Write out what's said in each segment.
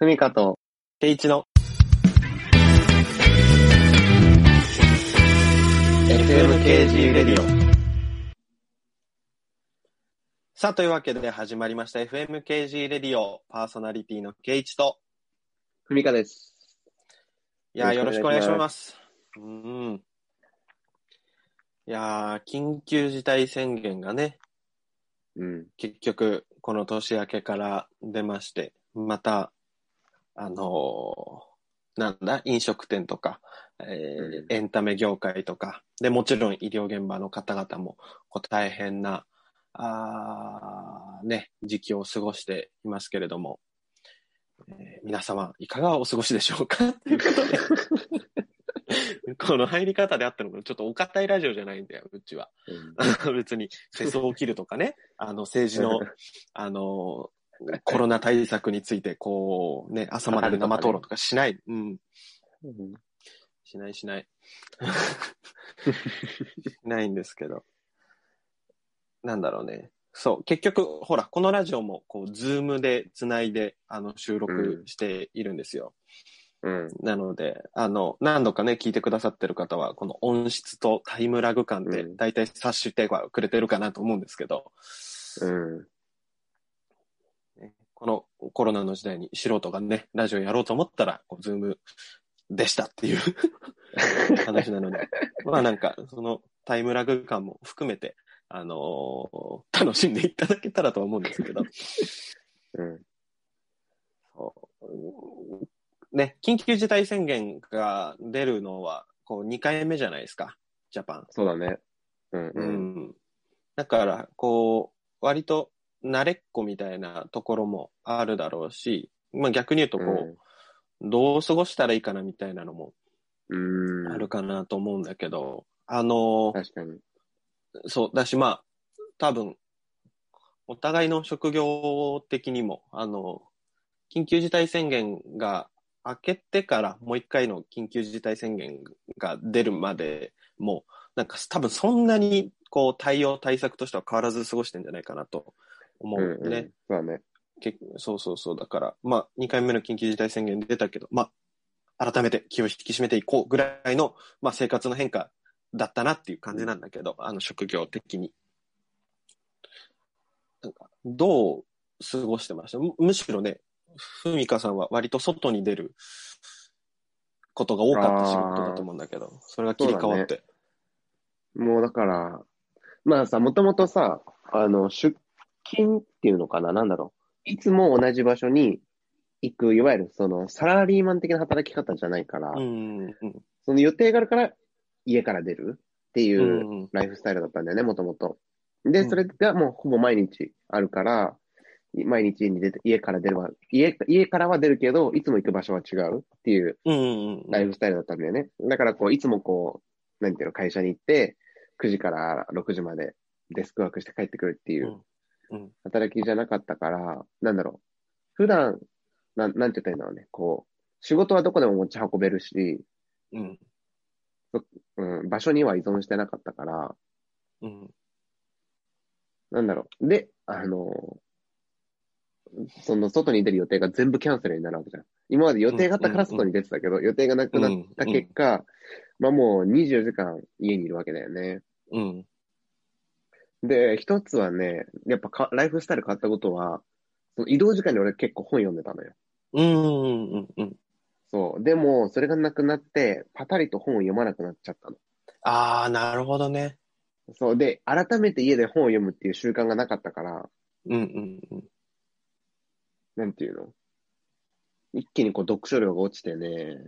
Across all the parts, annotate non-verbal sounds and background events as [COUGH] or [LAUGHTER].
ふみかと、ケイチの FMKG レディオ。さあ、というわけで始まりました FMKG レディオパーソナリティのケイチと、ふみかです。いやー、よろしくお願いしまます。うん。いやー、緊急事態宣言がね、うん。結局、この年明けから出まして、また、あのーなんだ、飲食店とか、えーうん。エンタメ業界とか、で、もちろん医療現場の方々も、こう大変な、あーね、時期を過ごしていますけれども、えー皆様、いかがお過ごしでしょうか？ということで、[LAUGHS] この入り方であったのか、ちょっとお堅いラジオじゃないんだよ、うちは。[LAUGHS] 別に世相を切るとかね、あの政治の、[LAUGHS] あの、[LAUGHS] コロナ対策について、こう、ね、朝まで生討論とかしない。うん。うんしないしない。[LAUGHS] しないんですけど。なんだろうね。そう。結局、ほら、このラジオも、こう、ズームで繋いで、あの、収録しているんですよ。うん。なので、あの、何度かね、聞いてくださってる方は、この音質とタイムラグ感でう、んだいたい察してはくれてるかなと思うんですけど、うん。ねこのコロナの時代に素人がね、ラジオやろうと思ったら、こうズームでしたっていう [LAUGHS] 話なので、まあなんか、そのタイムラグ感も含めて、あのー楽しんでいただけたらとは思うんですけど、うん。そうね、緊急事態宣言が出るのは、こう2回目じゃないですか、ジャパン。そうだね。うん。ううん。ん。だから、こう、割と慣れっこみたいなところもあるだろうし、まあ逆に言うと、こう、どう過ごしたらいいかなみたいなのもうん。あるかなと思うんだけど、あの、確かに。そう、だしまあ、多分、お互いの職業的にも、あの、緊急事態宣言が明けてからもう一回の緊急事態宣言が出るまでも、なんか多分そんなにこう対応対策としては変わらず過ごしてんじゃないかなと思ううんね。うん。そうだね。結そうそうそう。だから、まあ、2回目の緊急事態宣言出たけど、まあ、改めて気を引き締めていこうぐらいの、まあ、生活の変化だったなっていう感じなんだけど、あの、職業的に。なんか、どう過ごしてました？むむしろね、ふみかさんは割と外に出ることが多かった仕事だと思うんだけど、それが切り替わって。もうだから、まあさ、もともとさ、あの、出勤っていうのかな？なんだろう。いつも同じ場所に行く、いわゆるそのサラリーマン的な働き方じゃないから、うん、うん、その予定があるから家から出るっていうライフスタイルだったんだよね、もともと。で、うんそれがもうほぼ毎日あるから、毎日家に出て、家から出るわ、家、家からは出るけど、いつも行く場所は違うっていう。ライフスタイルだったんだよね。だからこう、いつもこう、なんていうの、会社に行って、9時から6時までデスクワークして帰ってくるっていう働きじゃなかったから、なんだろう。普段、なん、なんて言ったらいいんだろうね。こう、仕事はどこでも持ち運べるし、うん、うん、場所には依存してなかったから、うん、なんだろう。で、あの、その外に出る予定が全部キャンセルになるわけじゃん。今まで予定があったから外に出てたけど、予定がなくなった結果、まあもう24時間家にいるわけだよね。うん、で、一つはね、やっぱかライフスタイル変わったことは、その移動時間に俺結構本読んでたのよ。うん、うん、うん。そう。でも、それがなくなって、パタリと本を読まなくなっちゃったの。ああ、なるほどね。そう。で、改めて家で本を読むっていう習慣がなかったから、うん、うん、うん。なんていうの？一気にこう読書量が落ちてね、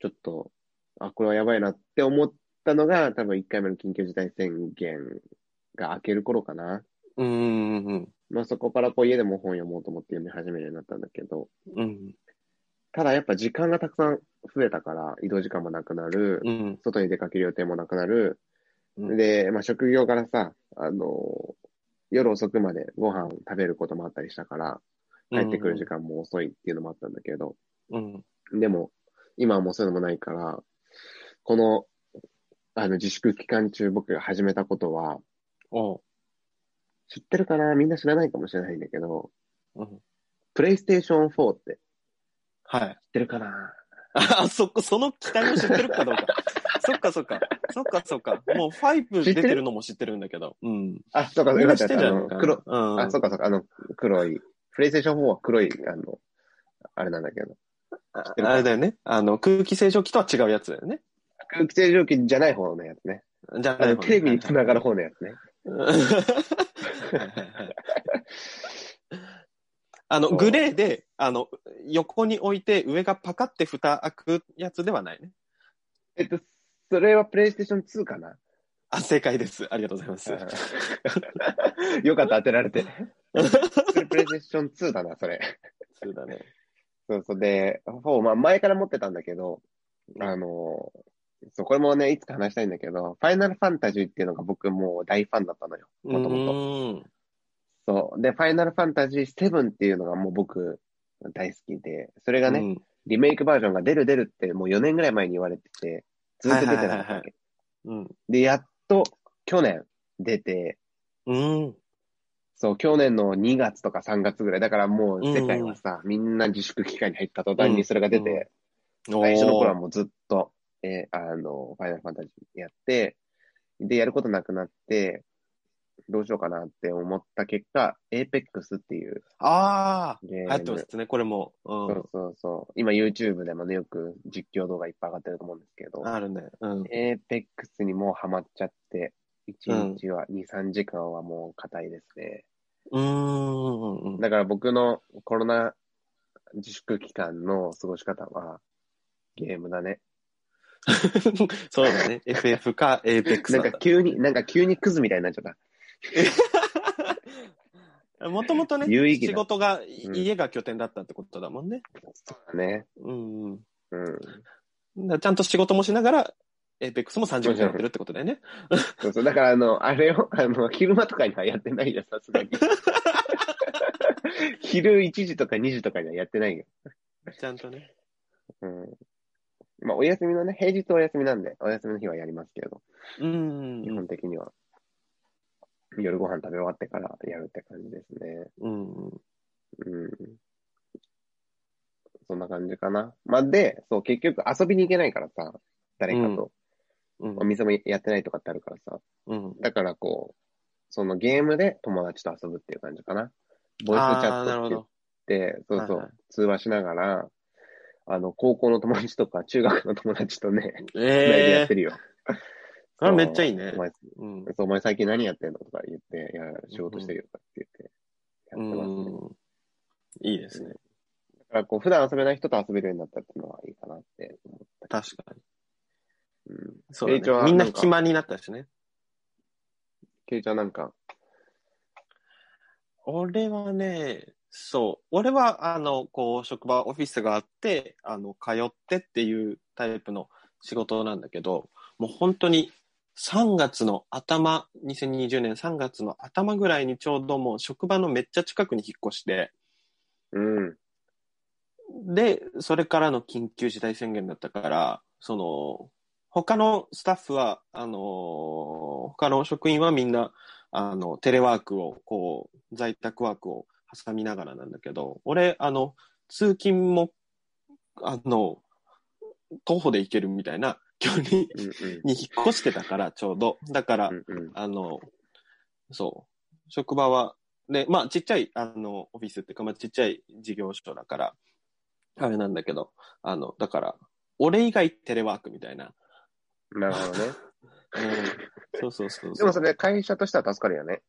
ちょっと、あ、これはやばいなって思ったのが、多分1回目の緊急事態宣言が明ける頃かな。うん、うん、まあそこからこう家でも本読もうと思って読み始めるようになったんだけど、うん、ただやっぱ時間がたくさん増えたから、移動時間もなくなる、うん、外に出かける予定もなくなる。うん。で、まあ職業からさ、あの、夜遅くまでご飯食べることもあったりしたから、帰ってくる時間も遅いっていうのもあったんだけど、うん、でも、今はもうそういうのもないから、この、あの、自粛期間中僕が始めたことは、おう、知ってるかな？みんな知らないかもしれないんだけど、うん、プレイステーション4ってはい。知ってるかな？[LAUGHS] あ、そこ、その期待も知ってるかどうか。そっかそっか。そっかそっか。もう5出てるのも知ってるんだけど。うん。あ、そうか、みんな知よかったってんじゃないかな。あの黒、うん。あ、そうかそうか、あの、黒い、プレイステーション4は黒い、あの、あれなんだけど。あてるかあれだよね。あの、空気清浄機とは違うやつだよね。空気清浄機じゃない方のやつね。じゃあの、テレビに繋がる方のやつね。[LAUGHS] あの、グレーで、あの、横に置いて上がパカって蓋開くやつではないね。えっと、それはプレイステーション2かな？あ、正解です。ありがとうございます。[LAUGHS] よかった、当てられて。それプレイステーション2だな、それ。そうだね。そうそう。で、4、まあ前から持ってたんだけど、あの、そう、これもね、いつか話したいんだけど、ファイナルファンタジーっていうのが僕もう大ファンだったのよ。もともと。と。そう。で、ファイナルファンタジー7っていうのがもう僕大好きで、それがね、うんリメイクバージョンが出る出るってもう4年ぐらい前に言われてて、ずっと出てなかったわけ。うん。で、やっと去年出て、うん。そう、去年の2月とか3月ぐらい。だからもう世界はさ、みんな自粛期間に入った途端にそれが出て、最初の頃はもうずっと、えーあの、ファイナルファンタジーやって、で、やることなくなって、どうしようかなって思った結果、エーペックスっていうああ。流行ってますね、これも。うそうそうそう。今 YouTube でもね、よく実況動画いっぱい上がってると思うんですけどん。、あるね。うん。エーペックスにもうハマっちゃって、1日は2、3時間はもう硬いですね。うーんうん。だから僕のコロナ自粛期間の過ごし方は、ゲームだね。[LAUGHS] そうだね。FF か APEX なんだか急に、なんか急にクズみたいになっちゃった。[LAUGHS] もともとね、有意義な仕事が、うん家が拠点だったってことだもんね。そうだね。うんうん。うん。だちゃんと仕事もしながら、APEX も3時間やってるってことだよね。そうそう。だからあの、あれを、あの、昼間とかにはやってないよ、さすがに。[LAUGHS] 昼1時とか2時とかにはやってないよ。ちゃんとね。うん。まあ、お休みのね、平日お休みなんで、お休みの日はやりますけど、うん基本的には、夜ご飯食べ終わってからやるって感じですね。うん。うん。うん。そんな感じかな。まあ、で、そう、結局遊びに行けないからさ、誰かと。うんお。店もやってないとかってあるからさ。うん。だからこう、そのゲームで友達と遊ぶっていう感じかな。ボイスチあャットって言っど。て、そうそう、はいはい通話しながら、あの、高校の友達とか中学の友達とね、繋いでやええってるよ。あめっちゃいいねお前、うん。そうお前最近何やってんのとか言って、いや、仕事してるよとかって言って、やってますね。うん。いいですね。だからこう、普段遊べない人と遊べるようになったっていうのはいいかなって思った。確かに。うん。そうね。みんな暇になったしね。ケイちゃんなんか、俺はね、そう。俺は、あの、こう、職場、オフィスがあって、あの、通ってっていうタイプの仕事なんだけど、もう本当に3月の頭、2020年3月の頭ぐらいにちょうどもう職場のめっちゃ近くに引っ越して、うん。で、それからの緊急事態宣言だったから、その、他のスタッフは、あのー他の職員はみんな、あの、テレワークを、こう、在宅ワークを挟みながらなんだけど、俺、あの、通勤も、あの、徒歩で行けるみたいな [LAUGHS] 距離に。引っ越してたから、ちょうど。だから、うんうん。あの、そう、職場は、で、まあ、ちっちゃい、あの、オフィスっていうか、まあ、ちっちゃい事業所だから、あれなんだけど、あの、だから、俺以外テレワークみたいな。なるほどね。[LAUGHS] うん、そうそうそうでそう。もそれ会社としては助かるよね。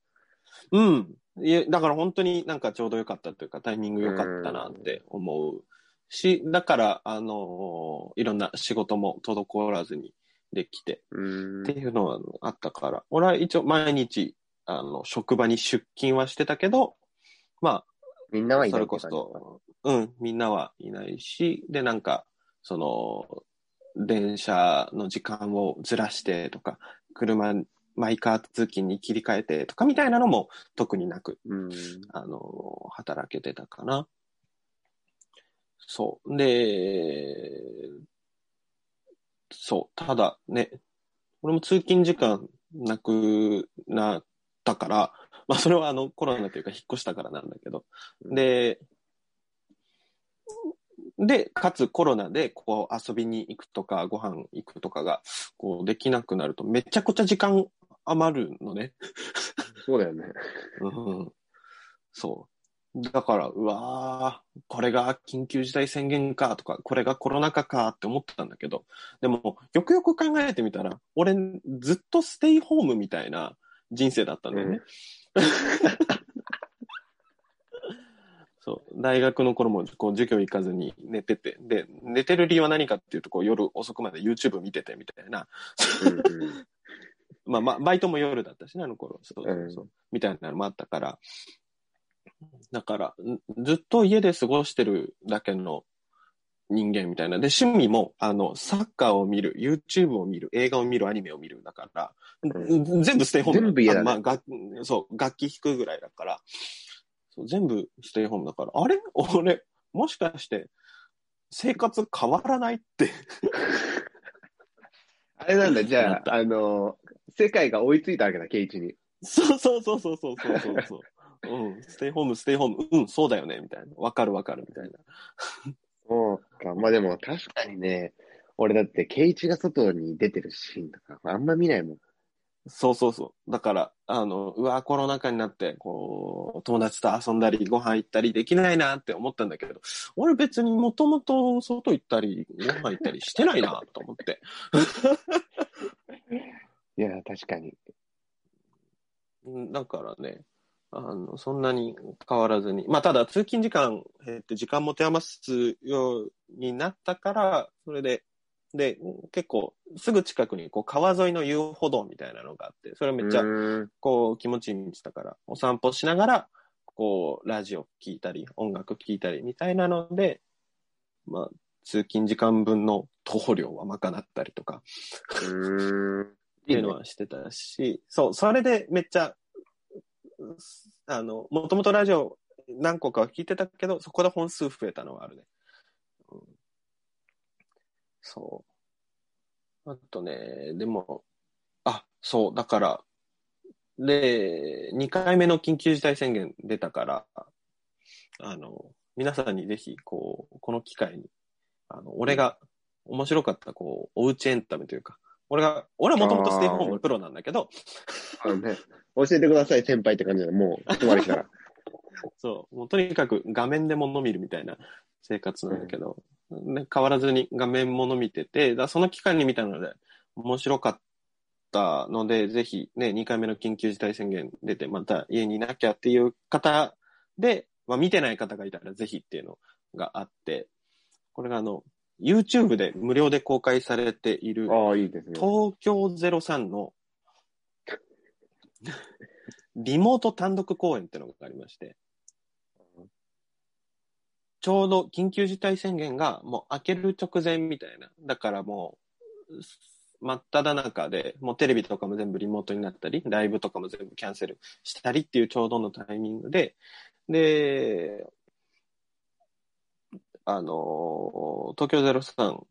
うん。いや、だから本当になんかちょうどよかったというか、タイミング良かったなって思うし、だから、あのいろんな仕事も滞らずにできて、うんって。いうのはあったから、俺は一応毎日、あの、職場に出勤はしてたけど、まあ、みんなはいそれこないって感じそ、うん、みんなはいないし、で、なんか、その、電車の時間をずらしてとか、車、マイカー通勤に切り替えてとかみたいなのも特になく、うん。あの、働けてたかな。そう。で、そう。ただね、俺も通勤時間なくなったから、まあそれはあのコロナというか引っ越したからなんだけど、で、で、かつコロナでこう遊びに行くとかご飯行くとかがこうできなくなるとめちゃくちゃ時間余るのね。そうだよね。うん、そう。だから、うわーこれが緊急事態宣言かとか、これがコロナ禍かって思ってたんだけど、でも、よくよく考えてみたら、俺、ずっとステイホームみたいな人生だったんだよね。そう。大学の頃も、こう、授業行かずに寝てて、で、寝てる理由は何かっていうと、こう、夜遅くまで YouTube 見ててみたいな。うんうんまあまあ、バイトも夜だったしね、あの頃。そうそうそう。うんみたいなのもあったから。だから、んずっと家で過ごしてるだけの人間みたいな。で、趣味も、あの、サッカーを見る、YouTube を見る、映画を見る、アニメを見るだから、う全部ステイホーム全部家だねあまあ、楽そう、楽器弾くぐらいだから、そう全部ステイホームだから、あれ？[LAUGHS] 俺、もしかして、生活変わらないって。[LAUGHS] あれなんだ、じゃあ、あの、世界が追いついたわけだ、ケイチに。そうそうそうそうそうそうそうそう。[LAUGHS] うん、ステイホーム、ステイホーム、うん、そうだよね、みたいな。わかるわかる、みたいな。そうか。まあでも確かにね、俺だってケイチが外に出てるシーンとかあんま見ないもん。そうそうそう。だから、あの、うわ、コロナ禍になって、こう、友達と遊んだり、ご飯行ったりできないなって思ったんだけど、俺別にもともと外行ったり、ご飯行ったりしてないなと思って。[LAUGHS] いや、確かに。うんだからね、あの、そんなに変わらずに。まあ、ただ、通勤時間減って時間持て余すようになったから、それで、で、結構、すぐ近くに、こう、川沿いの遊歩道みたいなのがあって、それめっちゃこう、気持ちいい道だから、お散歩しながら、こう、ラジオ聞いたり、音楽聞いたりみたいなので、まあ、通勤時間分の徒歩量は賄ったりとか。っていうのはしてたし、そう、それでめっちゃ、あの、もともとラジオ何個かは聞いてたけど、そこで本数増えたのはあるね。うんそう。あとね、でも、あ、そう、だから、で、2回目の緊急事態宣言出たから、あの、皆さんにぜひ、こう、この機会に、あの、俺が面白かった、こう、おうちエンタメというか、俺が、俺はもともとステイホームのプロなんだけど、あのね、教えてください、先輩って感じだ。もう、終わりしたら。[LAUGHS] そう、もうとにかく画面で物見るみたいな生活なんだけど、ね、変わらずに画面物見てて、だその期間に見たので面白かったので、ぜひね、2回目の緊急事態宣言出て、また家にいなきゃっていう方で、まあ見てない方がいたらぜひっていうのがあって、これがあの、YouTube で無料で公開されている、ああ、いいですね。東京03のリモート単独公演ってのがありまして、ちょうど緊急事態宣言がもう明ける直前みたいな。だからもう、真っ只中で、もうテレビとかも全部リモートになったり、ライブとかも全部キャンセルしたりっていうちょうどのタイミングで、で、あの、東京03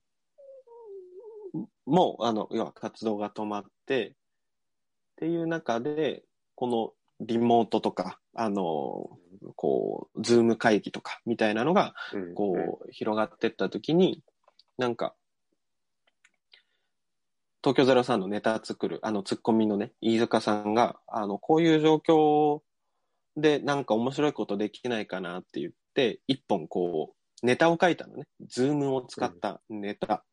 も、あの、要は活動が止まって、っていう中で、このリモートとか、あの、こう、ズーム会議とかみたいなのが、うん。こう、広がってった時に、なんか、東京03のネタ作る、あの、ツッコミのね、飯塚さんが、あの、こういう状況でなんか面白いことできないかなって言って、一本こう、ネタを書いたのね。ズームを使ったネタ。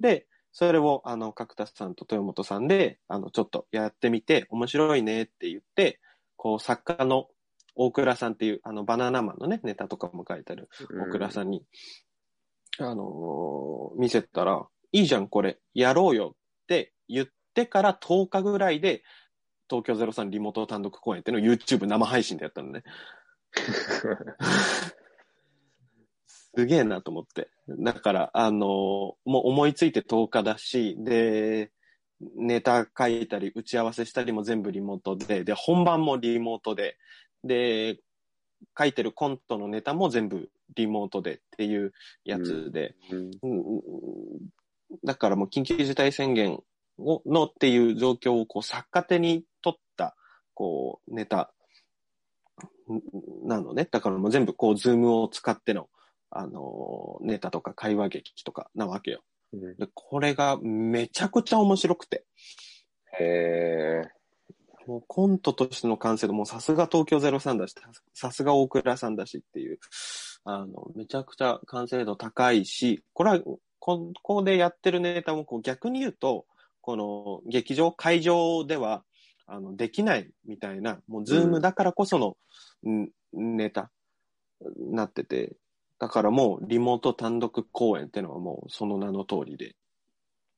で、それを、あの、角田さんと豊本さんで、あの、ちょっとやってみて、面白いねって言って、こう、作家の大倉さんっていう、あの、バナナマンのね、ネタとかも書いてある大倉さんに、あのー見せたら、いいじゃん、これ、やろうよって言ってから10日ぐらいで、東京03リモート単独公演っていうのを YouTube 生配信でやったのね。[LAUGHS] すげえなと思って。だから、あのーもう思いついて10日だし、で、ネタ書いたり、打ち合わせしたりも全部リモートで、で、本番もリモートで、で、書いてるコントのネタも全部リモートでっていうやつで、うんうんだからもう緊急事態宣言をのっていう状況をこう逆手に取ったこうネタなのね。だからもう全部こうズームを使ってのあの、ネタとか会話劇とかなわけよ。うんで、これがめちゃくちゃ面白くて。へえ。もうコントとしての完成度もさすが東京03だし、さすが大倉さんだしっていう、あの、めちゃくちゃ完成度高いし、これは、こここでやってるネタもこう逆に言うと、この劇場、会場では、あの、できないみたいな、もうズームだからこその、んネタ、なってて、だからもうリモート単独公演ってのはもうその名の通りで、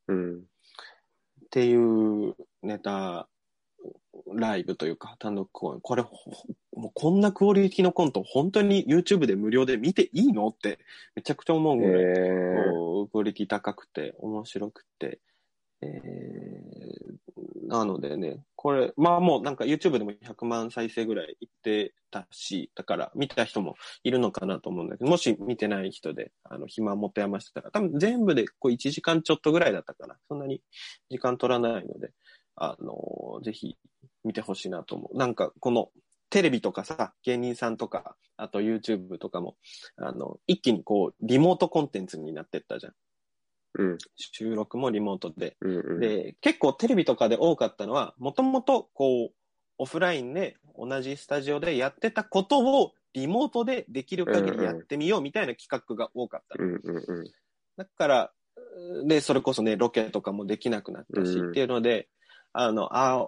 うん。っていうネタ、ライブというか単独公演。これ、もうこんなクオリティのコント、本当に YouTube で無料で見ていいのってめちゃくちゃ思うぐらい、え。ークオリティ高くて、面白くて、えー、なのでね、これ、まあもうなんか YouTube でも100万再生ぐらいいってたし、だから見た人もいるのかなと思うんだけど、もし見てない人で、あの、暇持て余してたら、多分全部でこう1時間ちょっとぐらいだったかな。そんなに時間取らないので、あの、ぜひ見てほしいなと思う。なんかこの、テレビとかさ、芸人さんとか、あと YouTube とかも、あの、一気にこう、リモートコンテンツになってったじゃん。うん。収録もリモートで。うんうん。で、結構テレビとかで多かったのは、もともとこう、オフラインで同じスタジオでやってたことをリモートでできる限りやってみようみたいな企画が多かったの。うんうんうん。だから、で、それこそね、ロケとかもできなくなったし、うんっていうので、あの、ああ、や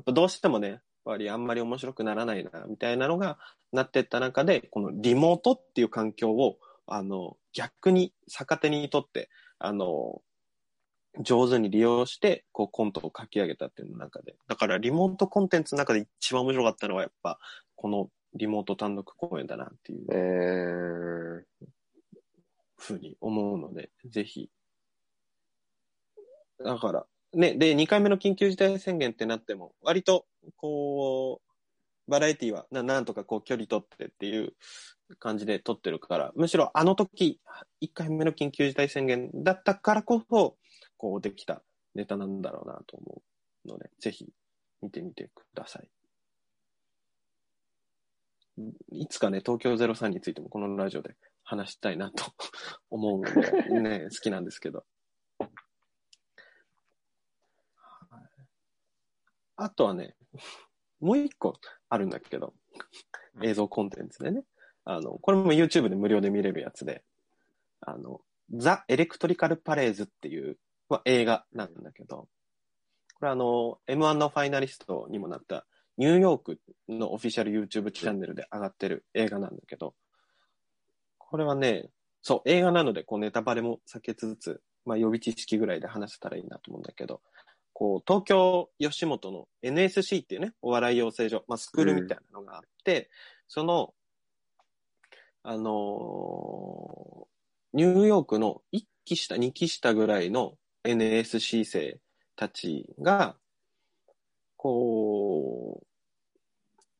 っぱどうしてもね、やっぱりあんまり面白くならないな、みたいなのがなってった中で、このリモートっていう環境を、あの、逆に逆手にとって、あの、上手に利用して、こうコントを書き上げたっていうの中で。だからリモートコンテンツの中で一番面白かったのはやっぱ、このリモート単独公演だなっていうえー。ふうに思うので、ぜひ。だから、ね、で、2回目の緊急事態宣言ってなっても、割と、こう、バラエティはななんとかこう距離取ってっていう感じで撮ってるから、むしろあの時、1回目の緊急事態宣言だったからこそ、こうできたネタなんだろうなと思うので、ぜひ見てみてください。いつかね、東京03についてもこのラジオで話したいなと [LAUGHS] 思うので、ね、[LAUGHS] 好きなんですけど。あとはね、もう一個あるんだけど、映像コンテンツでね。あの、これも YouTube で無料で見れるやつで、あの、ザ・エレクトリカル・パレーズっていう、まあ、映画なんだけど、これあの、M1 のファイナリストにもなったニューヨークのオフィシャル YouTube チャンネルで上がってる映画なんだけど、これはね、そう、映画なので、こうネタバレも避けつつ、まあ予備知識ぐらいで話せたらいいなと思うんだけど、こう、東京吉本の NSC っていうね、お笑い養成所、まあスクールみたいなのがあって、その、あのーニューヨークの1期下、2期下ぐらいの NSC 生たちが、こ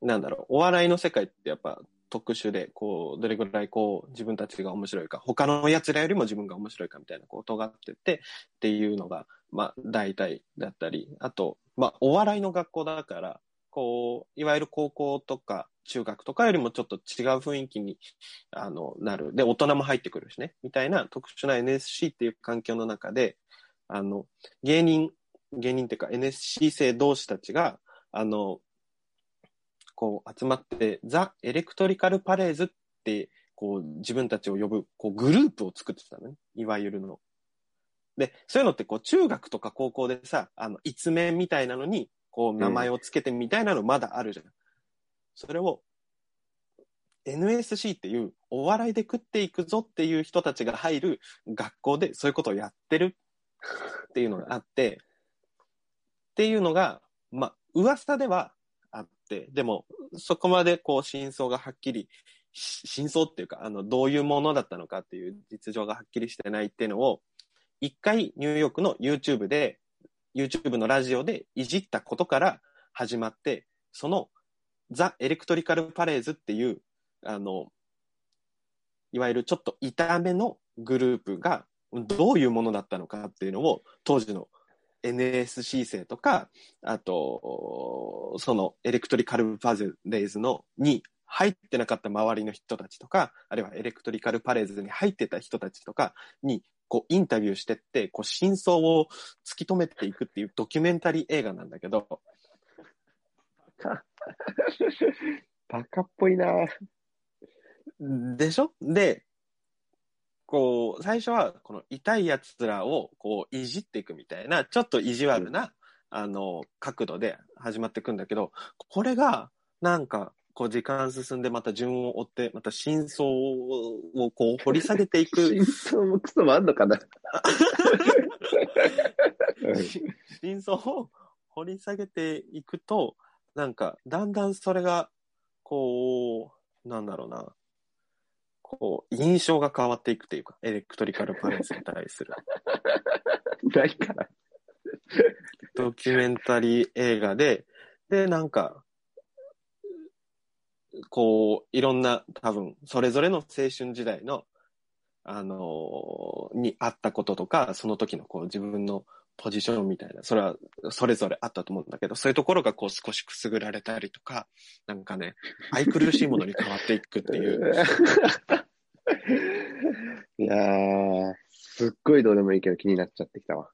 う、なんだろう、お笑いの世界ってやっぱ特殊で、こう、どれぐらいこう、自分たちが面白いか、他の奴らよりも自分が面白いかみたいなことがあってて、っていうのが、まあ、大体だったり、あと、まあ、お笑いの学校だから、こう、いわゆる高校とか中学とかよりもちょっと違う雰囲気に、あの、なる。で、大人も入ってくるしね、みたいな特殊な NSC っていう環境の中で、あの、芸人、芸人っていうか NSC 生同士たちが、あの、こう集まって、ザ・エレクトリカル・パレーズって、こう自分たちを呼ぶ、こうグループを作ってたのね。いわゆるの。で、そういうのってこう中学とか高校でさ、あの、一面みたいなのに、こう名前をつけてみたいなのまだあるじゃん。それを、NSC っていうお笑いで食っていくぞっていう人たちが入る学校でそういうことをやってるっていうのがあって、っていうのが、まあ、噂ではでも、そこまでこう、真相がはっきり、真相っていうか、あの、どういうものだったのかっていう実情がはっきりしてないっていうのを、一回ニューヨークの YouTube で、YouTube のラジオでいじったことから始まって、その、ザ・エレクトリカル・パレーズっていう、あの、いわゆるちょっと痛めのグループがどういうものだったのかっていうのを当時の NSC 生とか、あと、そのエレクトリカルパズレイズのに入ってなかった周りの人たちとか、あるいはエレクトリカルパレーズに入ってた人たちとかに、こう、インタビューしてって、こう、真相を突き止めていくっていうドキュメンタリー映画なんだけど。バカっぽいな。でしょ？で、こう、最初は、この痛い奴らを、こう、いじっていくみたいな、ちょっと意地悪な、あの、角度で始まっていくんだけど、これが、なんか、こう時間進んでまた順を追って、また真相をこう掘り下げていく。真相もクソもあんのかな？[LAUGHS] 真相を掘り下げていくと、なんか、だんだんそれが、こう、なんだろうな、こう、印象が変わっていくというか、エレクトリカルパレスに対する。[LAUGHS] ないから。ドキュメンタリー映画で、で、なんか、こう、いろんな、多分、それぞれの青春時代の、あのー、にあったこととか、その時のこう自分のポジションみたいな、それはそれぞれあったと思うんだけど、そういうところがこう少しくすぐられたりとか、なんかね、愛くるしいものに変わっていくっていう。[LAUGHS] いやー、すっごいどうでもいいけど気になっちゃってきたわ。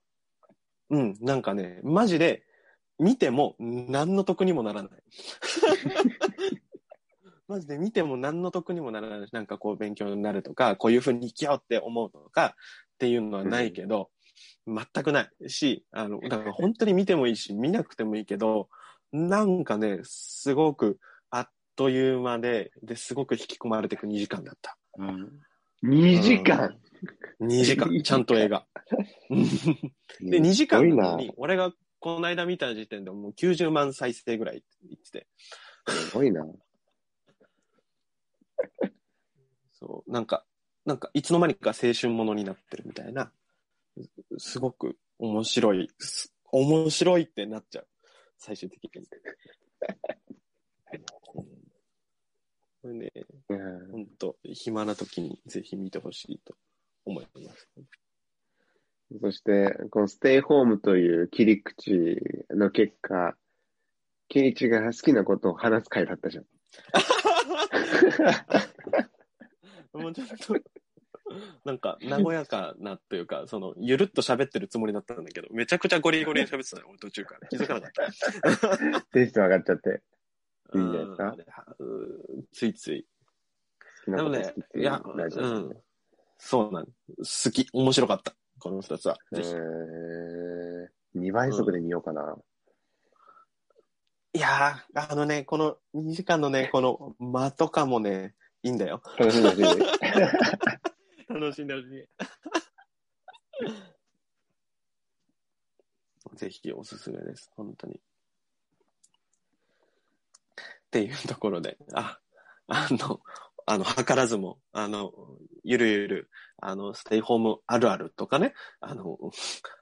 うん、なんかね、マジで、見ても何の得にもならない。[LAUGHS] マジで見ても何の得にもならない。なんかこう勉強になるとか、こういうふうに生きようって思うとかっていうのはないけど、うん、全くないし、あの、だから本当に見てもいいし、見なくてもいいけど、なんかね、すごくあっという間で、で、すごく引き込まれていく2時間だった。うん、2時間、うん、?2 時間、ちゃんと映画。[LAUGHS] で、2時間なのに、俺がこの間見た時点でもう90万再生ぐらい言ってて。すごいな。[LAUGHS] そう、なんか、なんか、いつの間にか青春ものになってるみたいな、すごく面白い、面白いってなっちゃう。最終的に。[LAUGHS] これね、ほんと、暇な時にぜひ見てほしいと思います。そして、このステイホームという切り口の結果、ケイチが好きなことを話す回だったじゃん。[LAUGHS] もうちょっと、なんか、和やかなというか、その、ゆるっと喋ってるつもりだったんだけど、めちゃくちゃゴリゴリに喋ってたね、俺途中から。気づかなかった。[LAUGHS] テンション上がっちゃって。いいんじゃないですか？ついつい。でもね、いや、うん。そうなん。好き。面白かった。この二つは。ぜひ。えー、2倍速で見ようかな。うん、いやー、あのね、この2時間のね、この間とかもね、いいんだよ。楽しんでほしい。[LAUGHS] 楽しんでほしい。[LAUGHS] ぜひおすすめです。本当に。っていうところで、あ、あの、あの、図らずも、あの、ゆるゆる、あの、ステイホームあるあるとかね、あの、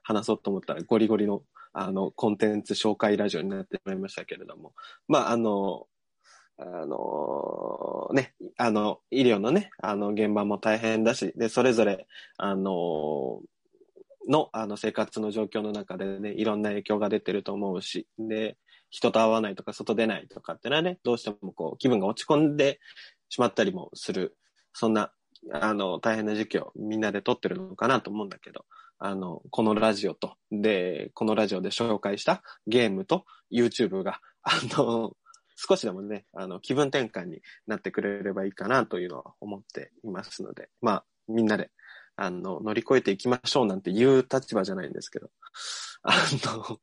話そうと思ったらゴリゴリの、あの、コンテンツ紹介ラジオになってしまいましたけれども、まあ、あの、あのー、ね、あの、医療のね、あの、現場も大変だし、で、それぞれ、あのー、の、あの、生活の状況の中でね、いろんな影響が出てると思うし、で、人と会わないとか、外出ないとかってのはね、どうしてもこう、気分が落ち込んでしまったりもする、そんな、あの、大変な時期をみんなで撮ってるのかなと思うんだけど、あの、このラジオと、で、このラジオで紹介したゲームと YouTube が、あの、少しでもね、あの、気分転換になってくれればいいかなというのは思っていますので、まあ、みんなで、あの、乗り越えていきましょうなんていう立場じゃないんですけど、[LAUGHS] あの、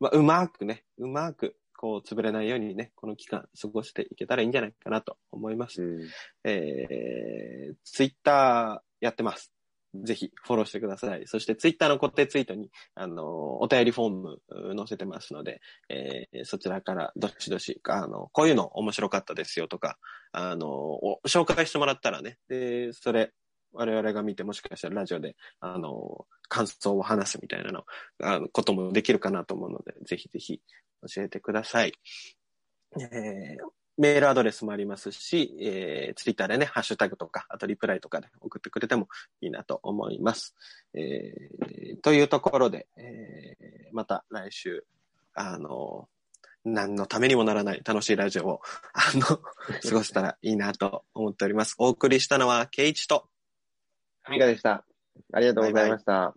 まあ、うまくね、うまく、こう、潰れないようにね、この期間過ごしていけたらいいんじゃないかなと思います。うん、えー、ツイッターやってます。ぜひフォローしてください。そしてツイッターの固定ツイートに、あの、お便りフォーム載せてますので、えー、そちらからどしどし、あの、こういうの面白かったですよとか、あの、紹介してもらったらね、で、それ、我々が見てもしかしたらラジオで、あの、感想を話すみたいなの、あの、こともできるかなと思うので、ぜひぜひ教えてください。えー、メールアドレスもありますし、えー、ツイッターでね、ハッシュタグとか、あとリプライとかで送ってくれてもいいなと思います。えー、というところで、えー、また来週、あの、何のためにもならない楽しいラジオを、[LAUGHS] あの、[LAUGHS] 過ごせたらいいなと思っております。お送りしたのは、ケイチと、ミカでした。ありがとうございました。